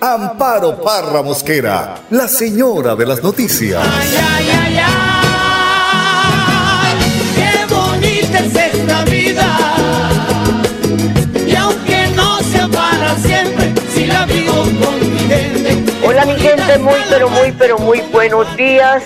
Amparo Parra Mosquera, la señora de las noticias. Ay, ay, ay, ay, qué bonita es esta vida. Y aunque no sea para siempre, si la vivo con mi gente. Hola mi gente, muy pero muy pero muy buenos días.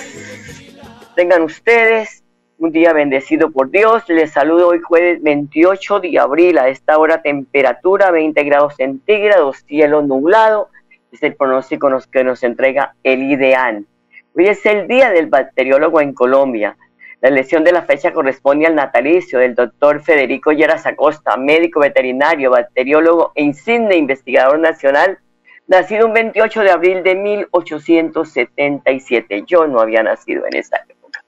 Tengan ustedes un día bendecido por Dios. Les saludo hoy jueves 28 de abril. A esta hora temperatura 20 grados centígrados, cielo nublado. Es el pronóstico nos- que nos entrega el IDEAN. Hoy es el día del bacteriólogo en Colombia. La elección de la fecha corresponde al natalicio del doctor Federico Lleras Acosta, médico veterinario, bacteriólogo e insigne investigador nacional, nacido un 28 de abril de 1877. Yo no había nacido en esa época.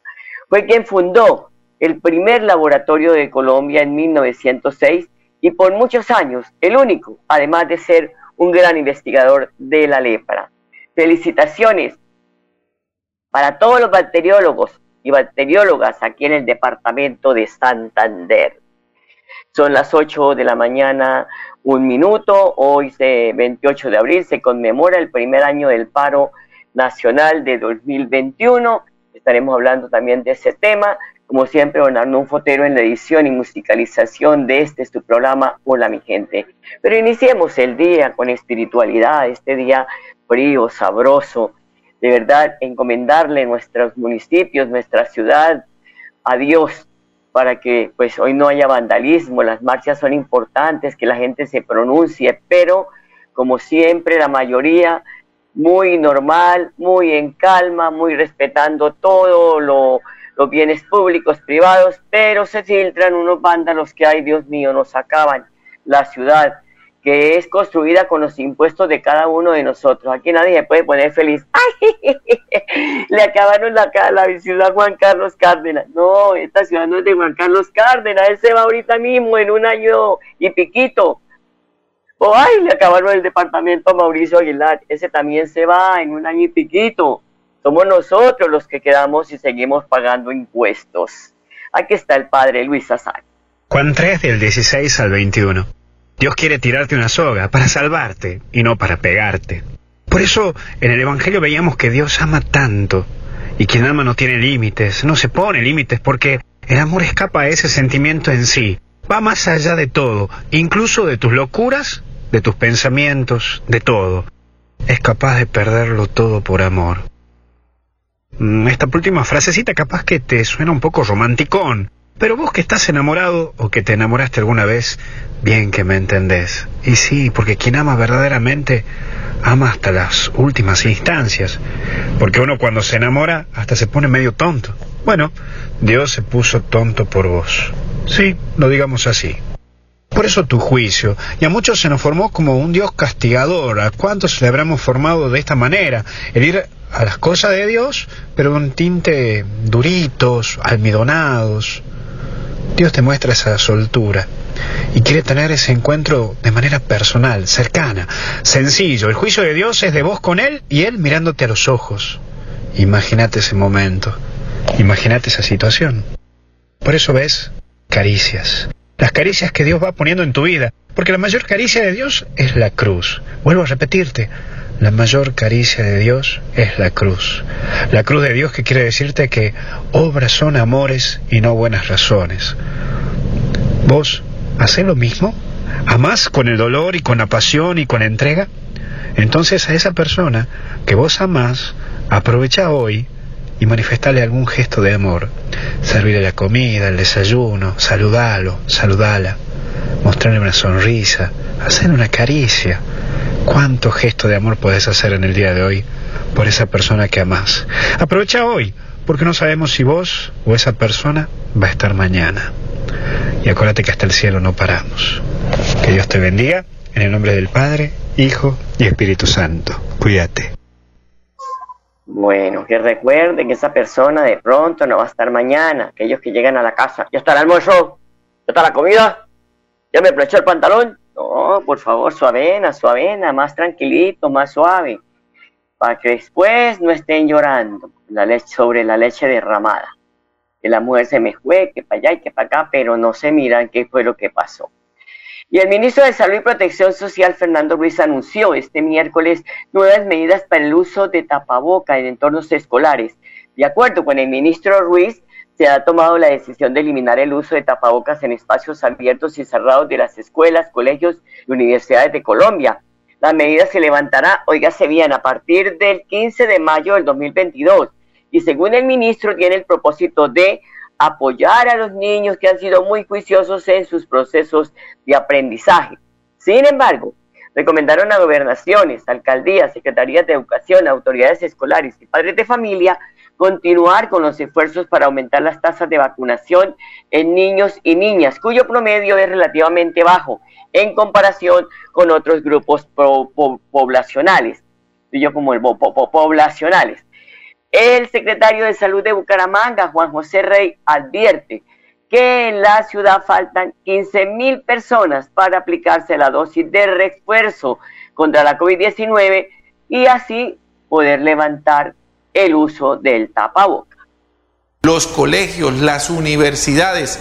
Fue quien fundó el primer laboratorio de Colombia en 1906 y por muchos años el único, además de ser un gran investigador de la lepra. Felicitaciones para todos los bacteriólogos y bacteriólogas aquí en el departamento de Santander. Son las 8 de la mañana, un minuto. Hoy, se, 28 de abril, se conmemora el primer año del paro nacional de 2021. Estaremos hablando también de ese tema. Como siempre, don Arnulfo Fotero en la edición y musicalización de este su programa Hola mi gente. Pero iniciemos el día con espiritualidad, este día frío, sabroso. De verdad, encomendarle nuestros municipios, nuestra ciudad a Dios para que pues hoy no haya vandalismo, las marchas son importantes, que la gente se pronuncie, pero como siempre la mayoría muy normal, muy en calma, muy respetando todo lo, los bienes públicos, privados, pero se filtran unos vándalos que, ay Dios mío, nos acaban la ciudad, que es construida con los impuestos de cada uno de nosotros. Aquí nadie se puede poner feliz. ¡Ay! Le acabaron la, la ciudad Juan Carlos Cárdenas. No, esta ciudad no es de Juan Carlos Cárdenas, él se va ahorita mismo en un año y piquito. O ay, le acabaron el departamento a Mauricio Aguilar, ese también se va en un año y piquito. Somos nosotros los que quedamos y seguimos pagando impuestos. Aquí está el padre Luis Azar. Juan 3 del 16 al 21. Dios quiere tirarte una soga para salvarte y no para pegarte. Por eso en el Evangelio veíamos que Dios ama tanto y quien ama no tiene límites, no se pone límites porque el amor escapa a ese sentimiento en sí, va más allá de todo, incluso de tus locuras, de tus pensamientos, de todo. Es capaz de perderlo todo por amor. Mm, Esta última frasecita capaz que te suena un poco romanticón, pero vos que estás enamorado o que te enamoraste alguna vez, bien que me entendés. Y sí, porque quien ama verdaderamente ama hasta las últimas instancias. Porque uno cuando se enamora hasta se pone medio tonto. Bueno, Dios se puso tonto por vos. Sí, lo digamos así. Por eso tu juicio. Y a muchos se nos formó como un Dios castigador. ¿A cuántos le habremos formado de esta manera? El ir a las cosas de Dios, pero un tinte duritos, almidonados. Dios te muestra esa soltura y quiere tener ese encuentro de manera personal, cercana, sencillo. El juicio de Dios es de vos con Él y Él mirándote a los ojos. Imagínate ese momento, imagínate esa situación. Por eso ves caricias, las caricias que Dios va poniendo en tu vida, porque la mayor caricia de Dios es la cruz. Vuelvo a repetirte, la mayor caricia de Dios es la cruz. La cruz de Dios que quiere decirte que obras son amores y no buenas razones. ¿Vos hacés lo mismo? ¿Amás con el dolor y con la pasión y con la entrega? Entonces a esa persona que vos amás, aprovecha hoy y manifestale algún gesto de amor. Servirle la comida, el desayuno, saludalo, saludala, mostrarle una sonrisa, hacerle una caricia. ¿Cuánto gesto de amor podés hacer en el día de hoy por esa persona que amás? Aprovecha hoy, porque no sabemos si vos o esa persona va a estar mañana. Y acuérdate que hasta el cielo no paramos. Que Dios te bendiga, en el nombre del Padre, Hijo y Espíritu Santo. Cuídate. Bueno, que recuerden que esa persona de pronto no va a estar mañana. Aquellos que llegan a la casa, ya está el almuerzo, ya está la comida, ya me planchó el pantalón. No, por favor, suavena, suavena, más tranquilito, más suave, para que después no estén llorando sobre la leche derramada. Que la mujer se me fue, que para allá y que para acá, pero no se miran qué fue lo que pasó. Y el ministro de Salud y Protección Social, Fernando Ruiz, anunció este miércoles nuevas medidas para el uso de tapaboca en entornos escolares. De acuerdo con el ministro Ruiz, se ha tomado la decisión de eliminar el uso de tapabocas en espacios abiertos y cerrados de las escuelas, colegios y universidades de Colombia. La medida se levantará, oígase bien, a partir del 15 de mayo del 2022 y según el ministro tiene el propósito de apoyar a los niños que han sido muy juiciosos en sus procesos de aprendizaje. Sin embargo, recomendaron a gobernaciones, alcaldías, secretarías de educación, autoridades escolares y padres de familia continuar con los esfuerzos para aumentar las tasas de vacunación en niños y niñas, cuyo promedio es relativamente bajo en comparación con otros grupos poblacionales, yo como el poblacionales. El secretario de Salud de Bucaramanga, Juan José Rey, advierte que en la ciudad faltan 15 mil personas para aplicarse la dosis de refuerzo contra la COVID-19 y así poder levantar el uso del tapaboca. Los colegios, las universidades,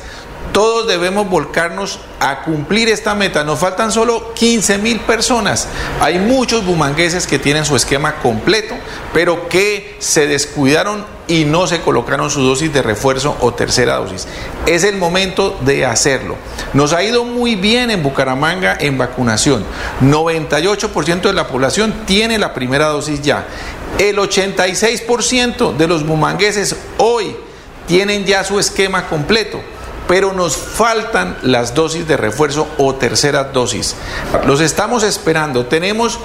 todos debemos volcarnos a cumplir esta meta. Nos faltan solo 15 mil personas. Hay muchos bumangueses que tienen su esquema completo, pero que se descuidaron y no se colocaron su dosis de refuerzo o tercera dosis. Es el momento de hacerlo. Nos ha ido muy bien en Bucaramanga en vacunación. 98% de la población tiene la primera dosis ya. El 86% de los bumangueses hoy tienen ya su esquema completo pero nos faltan las dosis de refuerzo o tercera dosis. Los estamos esperando. Tenemos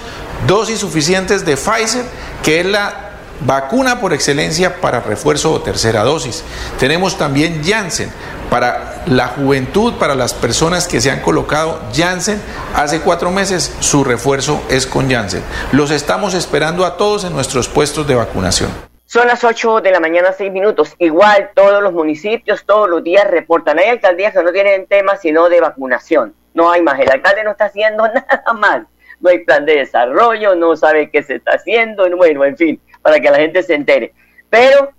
dosis suficientes de Pfizer, que es la vacuna por excelencia para refuerzo o tercera dosis. Tenemos también Janssen para la juventud, para las personas que se han colocado Janssen hace cuatro meses, su refuerzo es con Janssen. Los estamos esperando a todos en nuestros puestos de vacunación. Son las 8 de la mañana, 6 minutos. Igual todos los municipios, todos los días reportan. Hay alcaldías que no tienen tema sino de vacunación. No hay más. El alcalde no está haciendo nada más. No hay plan de desarrollo, no sabe qué se está haciendo. Bueno, en fin, para que la gente se entere. Pero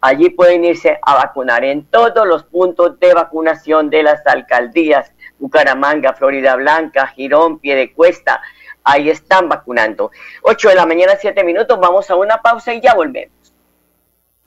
allí pueden irse a vacunar en todos los puntos de vacunación de las alcaldías. Bucaramanga, Florida Blanca, Girón, Piedecuesta. Ahí están vacunando. 8 de la mañana, 7 minutos. Vamos a una pausa y ya volvemos.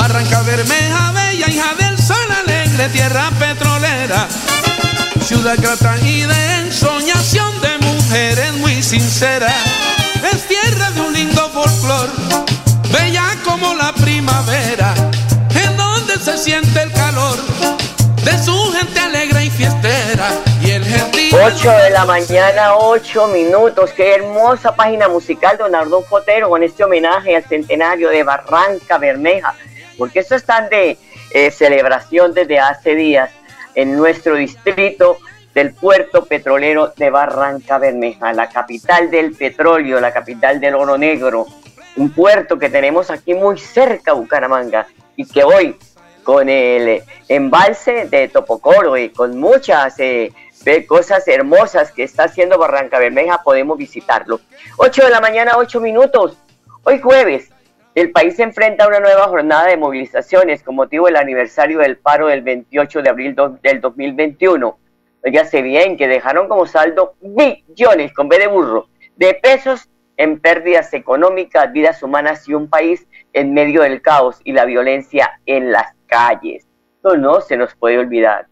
Barranca Bermeja, bella hija del sol alegre, tierra petrolera, ciudad de ensoñación de mujeres muy sinceras. Es tierra de un lindo folclor, bella como la primavera, en donde se siente el calor de su gente alegre y fiestera. Y el 8 de la mañana, 8 minutos. Qué hermosa página musical, Don Ardón Fotero, con este homenaje al centenario de Barranca Bermeja porque eso están de eh, celebración desde hace días en nuestro distrito del puerto petrolero de Barranca Bermeja, la capital del petróleo, la capital del oro negro, un puerto que tenemos aquí muy cerca, Bucaramanga, y que hoy con el embalse de Topocoro y con muchas eh, cosas hermosas que está haciendo Barranca Bermeja, podemos visitarlo. 8 de la mañana, 8 minutos. Hoy jueves, el país se enfrenta a una nueva jornada de movilizaciones con motivo del aniversario del paro del 28 de abril del 2021. sé bien que dejaron como saldo billones, con B de burro, de pesos en pérdidas económicas, vidas humanas y un país en medio del caos y la violencia en las calles. Esto no se nos puede olvidar.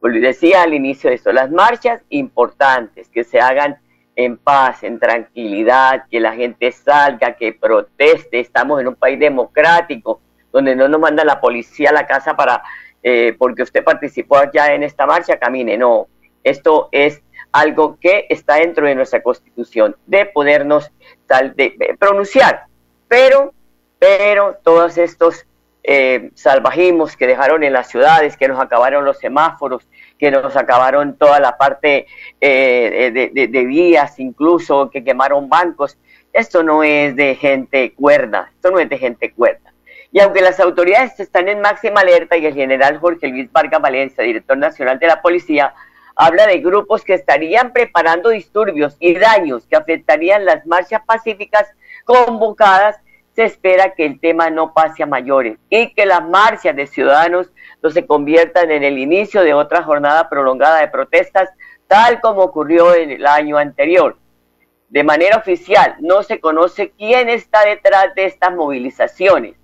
Decía al inicio de esto, las marchas importantes que se hagan en paz, en tranquilidad, que la gente salga, que proteste. Estamos en un país democrático donde no nos manda la policía a la casa para eh, porque usted participó allá en esta marcha, camine. No, esto es algo que está dentro de nuestra constitución, de podernos de, pronunciar. Pero, pero todos estos eh, salvajismos que dejaron en las ciudades, que nos acabaron los semáforos, que nos acabaron toda la parte eh, de, de, vías, incluso que quemaron bancos. Esto no es de gente cuerda, esto no es de gente cuerda. Y aunque las autoridades están en máxima alerta y el general Jorge Luis Vargas Valencia, director nacional de la policía, habla de grupos que estarían preparando disturbios y daños que afectarían las marchas pacíficas convocadas, se espera que el tema no pase a mayores y que las marchas de ciudadanos no se conviertan en el inicio de otra jornada prolongada de protestas, tal como ocurrió en el año anterior. De manera oficial, no se conoce quién está detrás de estas movilizaciones.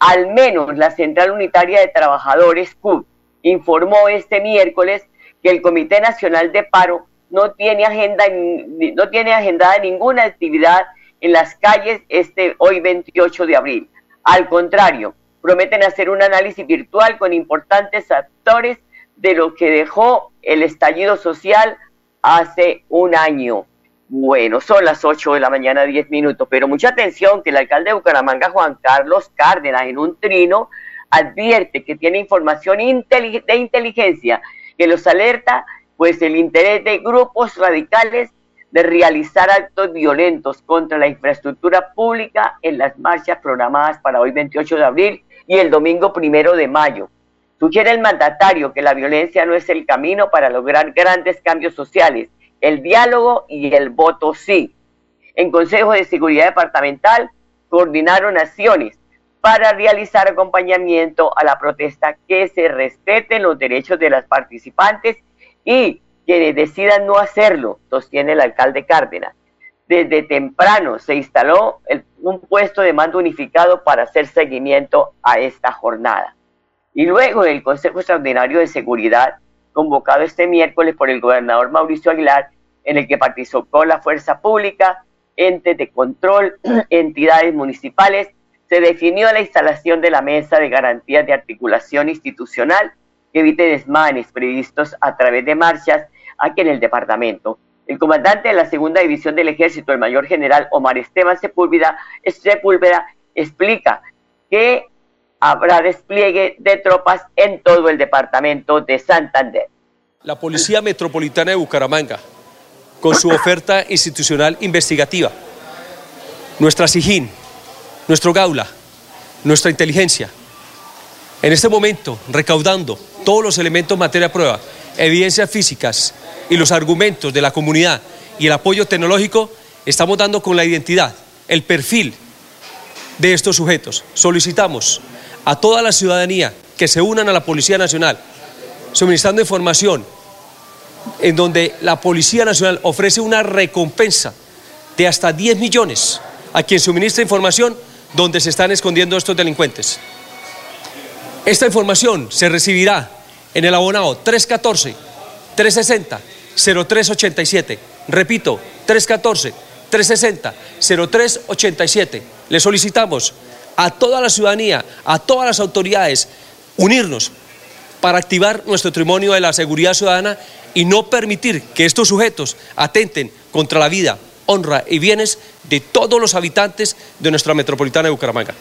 Al menos la Central Unitaria de Trabajadores, CUT, informó este miércoles que el Comité Nacional de Paro no tiene agenda no tiene agendada ninguna actividad en las calles este hoy 28 de abril. Al contrario, prometen hacer un análisis virtual con importantes actores de lo que dejó el estallido social hace un año. Bueno, son las 8 de la mañana, 10 minutos, pero mucha atención que el alcalde de Bucaramanga, Juan Carlos Cárdenas, en un trino, advierte que tiene información de inteligencia que los alerta pues el interés de grupos radicales de realizar actos violentos contra la infraestructura pública en las marchas programadas para hoy 28 de abril y el domingo primero de mayo. Sugiere el mandatario que la violencia no es el camino para lograr grandes cambios sociales, el diálogo y el voto sí. En Consejo de Seguridad Departamental coordinaron acciones para realizar acompañamiento a la protesta, que se respeten los derechos de las participantes y quienes decidan no hacerlo, sostiene el alcalde Cárdenas. Desde temprano se instaló un puesto de mando unificado para hacer seguimiento a esta jornada. Y luego el Consejo Extraordinario de Seguridad, convocado este miércoles por el gobernador Mauricio Aguilar, en el que participó la fuerza pública, entes de control, entidades municipales se definió la instalación de la mesa de garantías de articulación institucional que evite desmanes previstos a través de marchas aquí en el departamento. El comandante de la segunda división del ejército, el mayor general Omar Esteban Sepúlveda, Sepúlveda explica que habrá despliegue de tropas en todo el departamento de Santander. La Policía Metropolitana de Bucaramanga, con su oferta institucional investigativa, nuestra SIGIN, nuestro Gaula, nuestra inteligencia. En este momento, recaudando todos los elementos materia prueba, evidencias físicas y los argumentos de la comunidad y el apoyo tecnológico, estamos dando con la identidad, el perfil de estos sujetos. Solicitamos a toda la ciudadanía que se unan a la Policía Nacional, suministrando información en donde la Policía Nacional ofrece una recompensa de hasta 10 millones a quien suministra información donde se están escondiendo estos delincuentes. Esta información se recibirá en el abonado 314-360-0387. Repito, 314-360-0387. Le solicitamos a toda la ciudadanía, a todas las autoridades, unirnos para activar nuestro trimonio de la seguridad ciudadana y no permitir que estos sujetos atenten contra la vida, honra y bienes de todos los habitantes de nuestra metropolitana de Bucaramanga.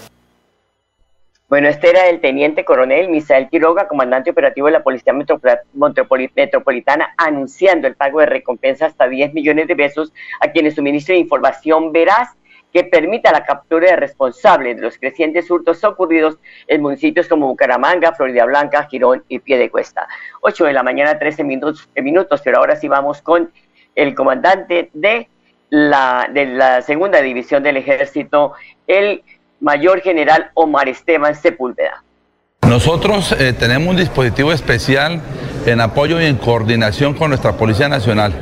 Bueno, este era el teniente coronel Misael Quiroga, comandante operativo de la Policía Metropolitana, anunciando el pago de recompensa hasta 10 millones de pesos a quienes suministren información veraz que permita la captura de responsables de los crecientes hurtos ocurridos en municipios como Bucaramanga, Florida Blanca, Girón y Piedecuesta. 8 de la mañana, 13 minutos, minutos, pero ahora sí vamos con el comandante de la, de la segunda división del ejército, el mayor general Omar Esteban Sepúlveda. Nosotros eh, tenemos un dispositivo especial en apoyo y en coordinación con nuestra Policía Nacional.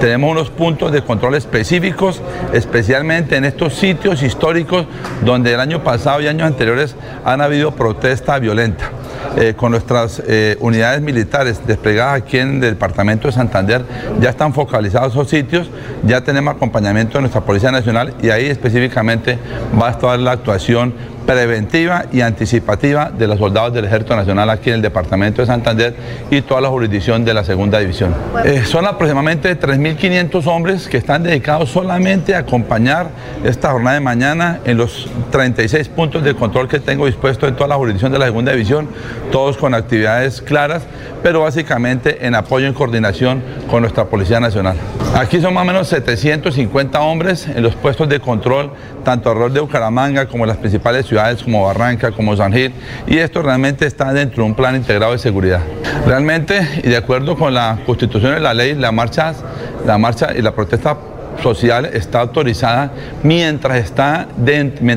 Tenemos unos puntos de control específicos, especialmente en estos sitios históricos donde el año pasado y años anteriores han habido protesta violenta. eh, con nuestras eh, unidades militares desplegadas aquí en el departamento de Santander, ya están focalizados esos sitios, ya tenemos acompañamiento de nuestra Policía Nacional y ahí específicamente va a estar la actuación preventiva y anticipativa de los soldados del Ejército Nacional aquí en el departamento de Santander y toda la jurisdicción de la segunda división. Eh, son aproximadamente 3.500 hombres que están dedicados solamente a acompañar esta jornada de mañana en los 36 puntos de control que tengo dispuestos en toda la jurisdicción de la segunda división, todos con actividades claras, pero básicamente en apoyo y coordinación con nuestra Policía Nacional. Aquí son más o menos 750 hombres en los puestos de control, tanto alrededor de Bucaramanga como en las principales ciudades como Barranca, como San Gil, y esto realmente está dentro de un plan integrado de seguridad. Realmente, y de acuerdo con la Constitución y la ley, la marcha, la marcha y la protesta social está autorizada mientras, está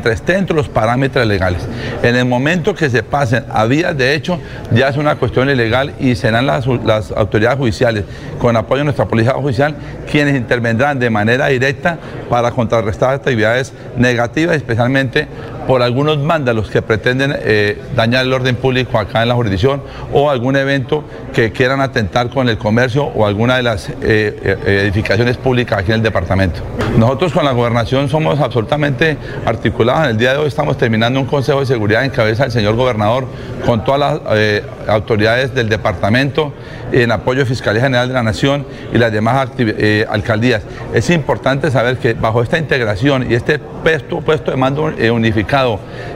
esté dentro de los parámetros legales. En el momento que se pasen a vías de hecho, ya es una cuestión ilegal y serán las, las autoridades judiciales, con apoyo de nuestra policía judicial, quienes intervendrán de manera directa para contrarrestar actividades negativas, especialmente por algunos mándalos que pretenden eh, dañar el orden público acá en la jurisdicción o algún evento que quieran atentar con el comercio o alguna de las eh, eh, edificaciones públicas aquí en el departamento. Nosotros con la gobernación somos absolutamente articulados. En el día de hoy estamos terminando un consejo de seguridad en cabeza del señor gobernador con todas las autoridades del departamento en apoyo de Fiscalía General de la Nación y las demás alcaldías. Es importante saber que bajo esta integración y este puesto, puesto de mando unificado,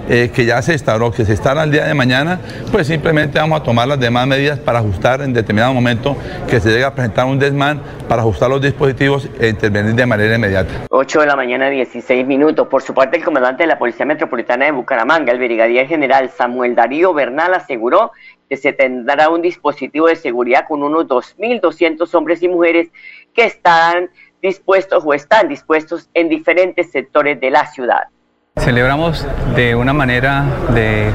eh, que ya se instauró, que se instala el día de mañana, pues simplemente vamos a tomar las demás medidas para ajustar en determinado momento que se llegue a presentar un desmán para ajustar los dispositivos e intervenir de manera inmediata. 8 de la mañana, 16 minutos. Por su parte, el comandante de la Policía Metropolitana de Bucaramanga, el brigadier general Samuel Darío Bernal, aseguró que se tendrá un dispositivo de seguridad con unos 2.200 hombres y mujeres que están dispuestos o están dispuestos en diferentes sectores de la ciudad. Celebramos de una manera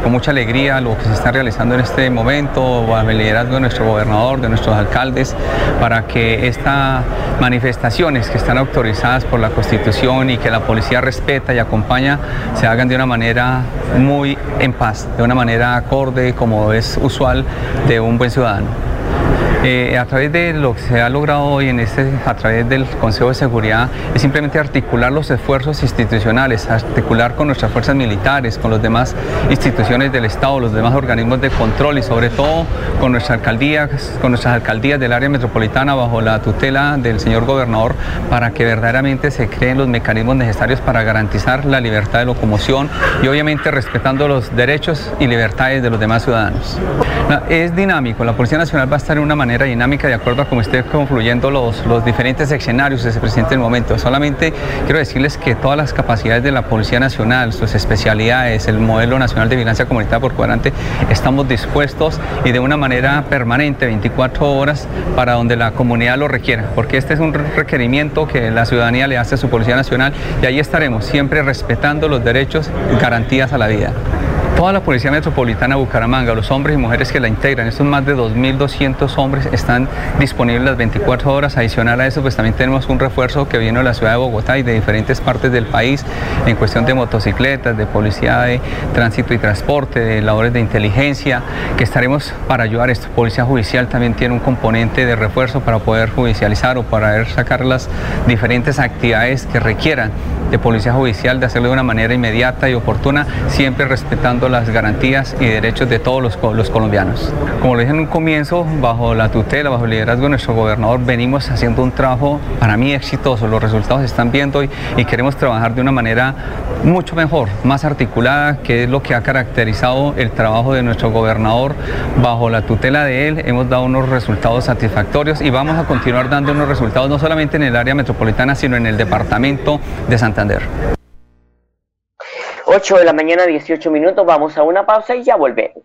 con mucha alegría lo que se está realizando en este momento, bajo el liderazgo de nuestro gobernador, de nuestros alcaldes, para que estas manifestaciones que están autorizadas por la Constitución y que la policía respeta y acompaña, se hagan de una manera muy en paz, de una manera acorde, como es usual de un buen ciudadano. Eh, a través de lo que se ha logrado hoy en este, a través del Consejo de Seguridad, es simplemente articular los esfuerzos institucionales, articular con nuestras fuerzas militares, con las demás instituciones del Estado, los demás organismos de control y sobre todo con nuestras alcaldías, con nuestras alcaldías del área metropolitana bajo la tutela del señor gobernador para que verdaderamente se creen los mecanismos necesarios para garantizar la libertad de locomoción y obviamente respetando los derechos y libertades de los demás ciudadanos. Es dinámico, la Policía Nacional va a estar en una manera dinámica de acuerdo a cómo estén confluyendo los, los diferentes escenarios que se presenten en el momento. Solamente quiero decirles que todas las capacidades de la Policía Nacional, sus especialidades, el modelo nacional de vigilancia comunitaria por cuadrante, estamos dispuestos y de una manera permanente, 24 horas, para donde la comunidad lo requiera, porque este es un requerimiento que la ciudadanía le hace a su Policía Nacional y ahí estaremos, siempre respetando los derechos y garantías a la vida. Toda la Policía Metropolitana de Bucaramanga, los hombres y mujeres que la integran, estos más de 2.200 hombres están disponibles las 24 horas. Adicional a eso, pues también tenemos un refuerzo que viene de la ciudad de Bogotá y de diferentes partes del país en cuestión de motocicletas, de policía de tránsito y transporte, de labores de inteligencia, que estaremos para ayudar esto. Policía Judicial también tiene un componente de refuerzo para poder judicializar o para sacar las diferentes actividades que requieran de Policía Judicial, de hacerlo de una manera inmediata y oportuna, siempre respetando las garantías y derechos de todos los, los colombianos. Como lo dije en un comienzo, bajo la tutela, bajo el liderazgo de nuestro gobernador, venimos haciendo un trabajo para mí exitoso. Los resultados se están viendo y, y queremos trabajar de una manera mucho mejor, más articulada, que es lo que ha caracterizado el trabajo de nuestro gobernador. Bajo la tutela de él hemos dado unos resultados satisfactorios y vamos a continuar dando unos resultados no solamente en el área metropolitana, sino en el departamento de Santander. 8 de la mañana, 18 minutos. Vamos a una pausa y ya volvemos.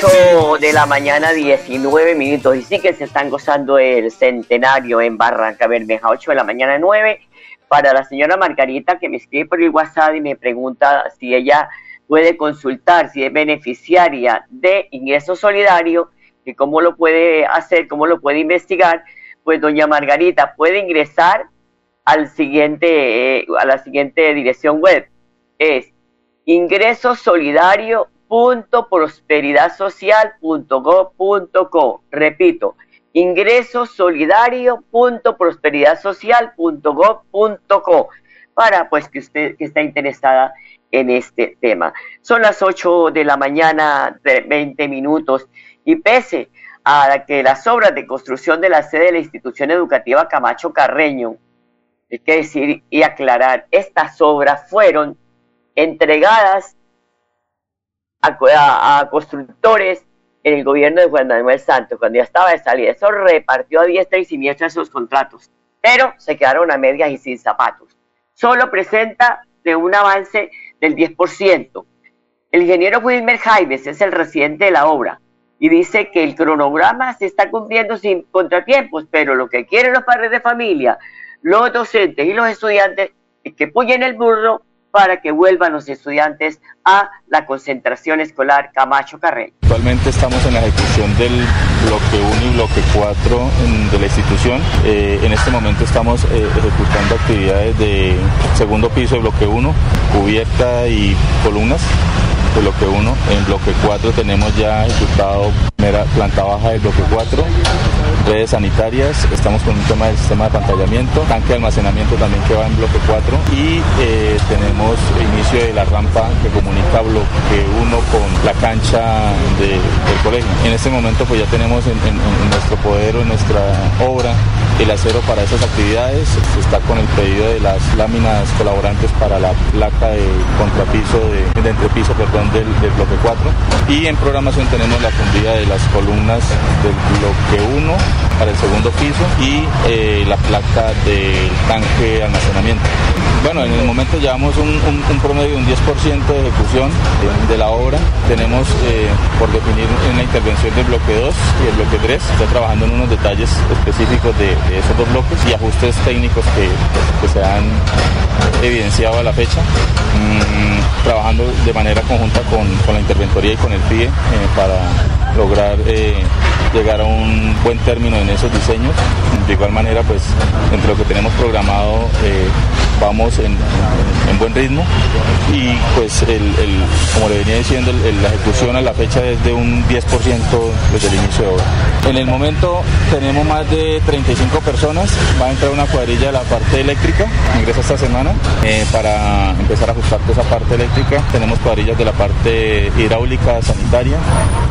de la mañana, 19 minutos. Y sí que se están gozando el centenario en Barranca Bermeja, 8 de la mañana, 9. Para la señora Margarita que me escribe por el WhatsApp y me pregunta si ella puede consultar, si es beneficiaria de ingreso solidario, que cómo lo puede hacer, cómo lo puede investigar. Pues doña Margarita puede ingresar al siguiente, eh, a la siguiente dirección web. Es ingresosolidario.prosperidadsocial.gov.co. Repito, ingresosolidario.prosperidadsocial.gov.co para pues que usted que está interesada en este tema. Son las 8 de la mañana, de 20 minutos, y pese a que las obras de construcción de la sede de la institución educativa Camacho Carreño, hay que decir y aclarar, estas obras fueron entregadas a, constructores en el gobierno de Juan Manuel Santos, cuando ya estaba de salida. Eso repartió a diestra y siniestra esos contratos, pero se quedaron a medias y sin zapatos. Solo presenta de un avance del 10%. El ingeniero Wilmer Jaimes es el residente de la obra y dice que el cronograma se está cumpliendo sin contratiempos, pero lo que quieren los padres de familia, los docentes y los estudiantes es que puyen el burro para que vuelvan los estudiantes a la concentración escolar Camacho Carrera. Actualmente estamos en la ejecución del bloque 1 y bloque 4 de la institución. Eh, en este momento estamos eh, ejecutando actividades de segundo piso de bloque 1, cubierta y columnas de bloque 1. En bloque 4 tenemos ya ejecutado planta baja del bloque 4, redes sanitarias, estamos con un tema del sistema de pantallamiento, tanque de almacenamiento también que va en bloque 4 y eh, tenemos inicio de la rampa que comunica bloque 1 con la cancha del colegio. En este momento pues ya tenemos en, nuestro poder o en nuestra obra el acero para esas actividades, está con el pedido de las láminas colaborantes para la placa de contrapiso, de, entrepiso perdón, del, bloque 4 y en programación tenemos la fundida de las columnas del bloque 1 para el segundo piso y eh, la placa del tanque almacenamiento. Bueno, en el momento llevamos un, promedio de un 10% de ejecución de, la obra. Tenemos eh, por definir en la intervención del bloque 2 y el bloque 3. Está trabajando en unos detalles específicos de, esos dos bloques y ajustes técnicos que, se han evidenciado a la fecha. Mm, trabajando de manera conjunta con, la interventoría y con el PIE eh, para lograr eh, llegar a un buen término en esos diseños. De igual manera, pues entre lo que tenemos programado eh, vamos en, buen ritmo y pues el, como le venía diciendo, la ejecución a la fecha es de un 10% desde el inicio de obra. En el momento tenemos más de 35 personas, va a entrar una cuadrilla de la parte eléctrica, ingresa esta semana eh, para empezar a ajustar toda esa parte eléctrica. Tenemos cuadrillas de la parte hidráulica sanitaria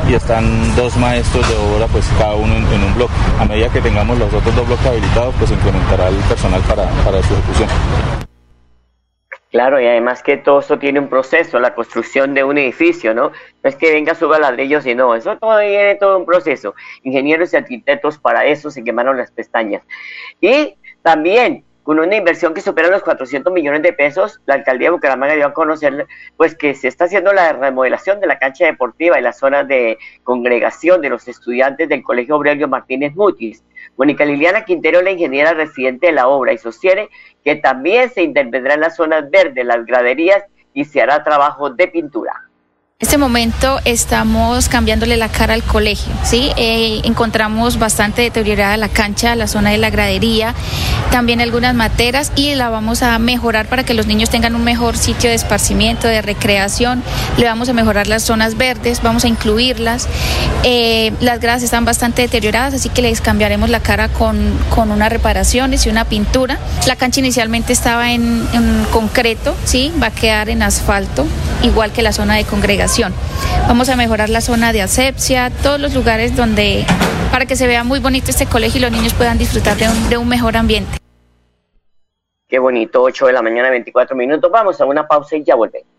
y están dos maestros de obra pues cada uno en, un bloque. A medida que tengamos los otros dos bloques habilitados pues incrementará el personal para, para su ejecución. Claro, y además que todo esto tiene un proceso, la construcción de un edificio, ¿no? No es que venga, suba ladrillos y no, eso todo tiene todo un proceso. Ingenieros y arquitectos para eso se quemaron las pestañas. Y también con una inversión que supera los 400 millones de pesos, la alcaldía de Bucaramanga dio a conocer pues que se está haciendo la remodelación de la cancha deportiva y las zonas de congregación de los estudiantes del Colegio Aurelio Martínez Mutis. Mónica Liliana Quintero, la ingeniera residente de la obra, y sostiene que también se intervendrá en las zonas verdes, las graderías y se hará trabajo de pintura. En este momento estamos cambiándole la cara al colegio, ¿sí? Eh, encontramos bastante deteriorada la cancha, la zona de la gradería, también algunas materas y la vamos a mejorar para que los niños tengan un mejor sitio de esparcimiento, de recreación. Le vamos a mejorar las zonas verdes, vamos a incluirlas. Eh, las gradas están bastante deterioradas, así que les cambiaremos la cara con, con unas reparaciones y una pintura. La cancha inicialmente estaba en, en concreto, ¿sí? Va a quedar en asfalto, igual que la zona de congregación Vamos a mejorar la zona de asepsia, todos los lugares donde, para que se vea muy bonito este colegio y los niños puedan disfrutar de un, mejor ambiente. Qué bonito, 8 de la mañana, 24 minutos. Vamos a una pausa y ya volvemos.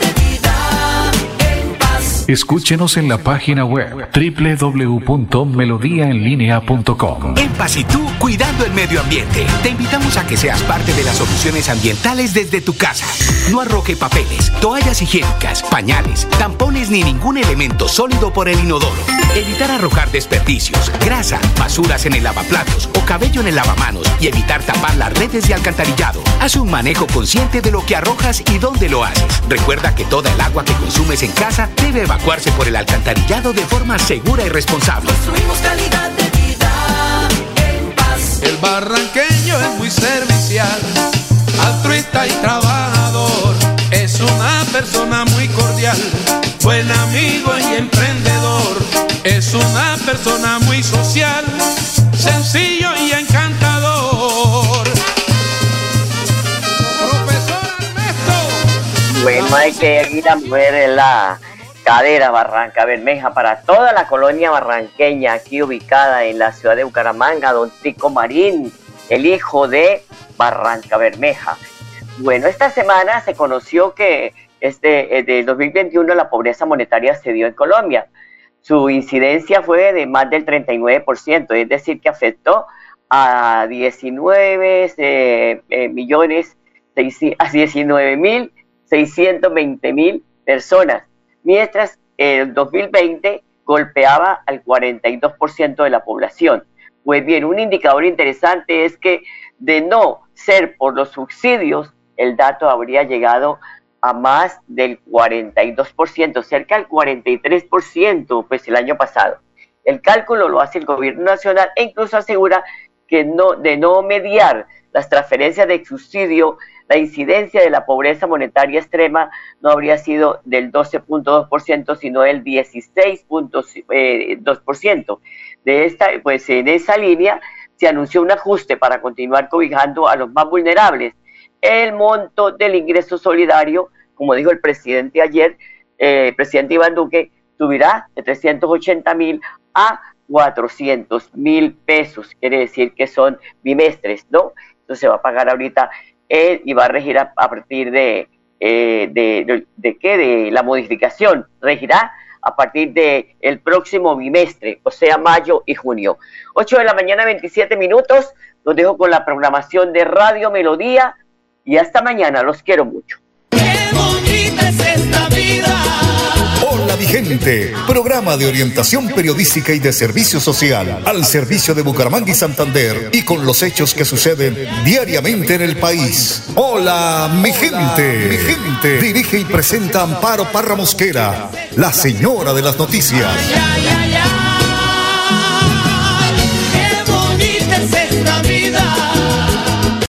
Escúchenos en la página web www.melodiaenlinea.com. En Paz y tú, cuidando el medio ambiente. Te invitamos a que seas parte de las soluciones ambientales desde tu casa. No arroje papeles, toallas higiénicas, pañales, tampones ni ningún elemento sólido por el inodoro. Evitar arrojar desperdicios, grasa, basuras en el lavaplatos o cabello en el lavamanos y evitar tapar las redes de alcantarillado. Haz un manejo consciente de lo que arrojas y dónde lo haces. Recuerda que toda el agua que consumes en casa debe evacuarse por el alcantarillado de forma segura y responsable. Construimos calidad de vida en paz. El barranqueño es muy servicial, altruista y trabajador. Es una persona muy cordial, buen amigo y emprendedor. Es una persona muy social, sencillo y encantador. Profesor Ernesto. Bueno, hay que ir a en la cadera Barranca Bermeja para toda la colonia barranqueña, aquí ubicada en la ciudad de Bucaramanga, don Tico Marín, el hijo de Barranca Bermeja. Bueno, esta semana se conoció que este, eh, de 2021 la pobreza monetaria se dio en Colombia. Su incidencia fue de más del 39%, es decir, que afectó a 19 eh, eh, millones, seis- a 19 mil 620 mil personas, mientras el 2020 golpeaba al 42% de la población. Pues bien, un indicador interesante es que de no ser por los subsidios, el dato habría llegado a más del 42%, cerca del 43%, pues el año pasado. El cálculo lo hace el gobierno nacional e incluso asegura que no, de no mediar las transferencias de subsidio, la incidencia de la pobreza monetaria extrema no habría sido del 12.2%, sino del 16.2%. De esta, pues en esa línea se anunció un ajuste para continuar cobijando a los más vulnerables. El monto del ingreso solidario, como dijo el presidente ayer, eh, el presidente Iván Duque, subirá de 380 mil a 400 mil pesos, quiere decir que son bimestres, ¿no? Entonces se va a pagar ahorita y va a regir a, partir de, eh, de, de, de qué, de la modificación, regirá a partir del el próximo bimestre, o sea, mayo y junio. 8 de la mañana, 27 minutos, los dejo con la programación de Radio Melodía y hasta mañana, los quiero mucho. Hola Vigente, programa de orientación periodística y de servicio social al servicio de Bucaramanga y Santander y con los hechos que suceden diariamente en el país. Hola, mi gente. Mi gente dirige y presenta Amparo Parra Mosquera, la señora de las noticias. Ay, ay, ay, qué bonita es esta vida!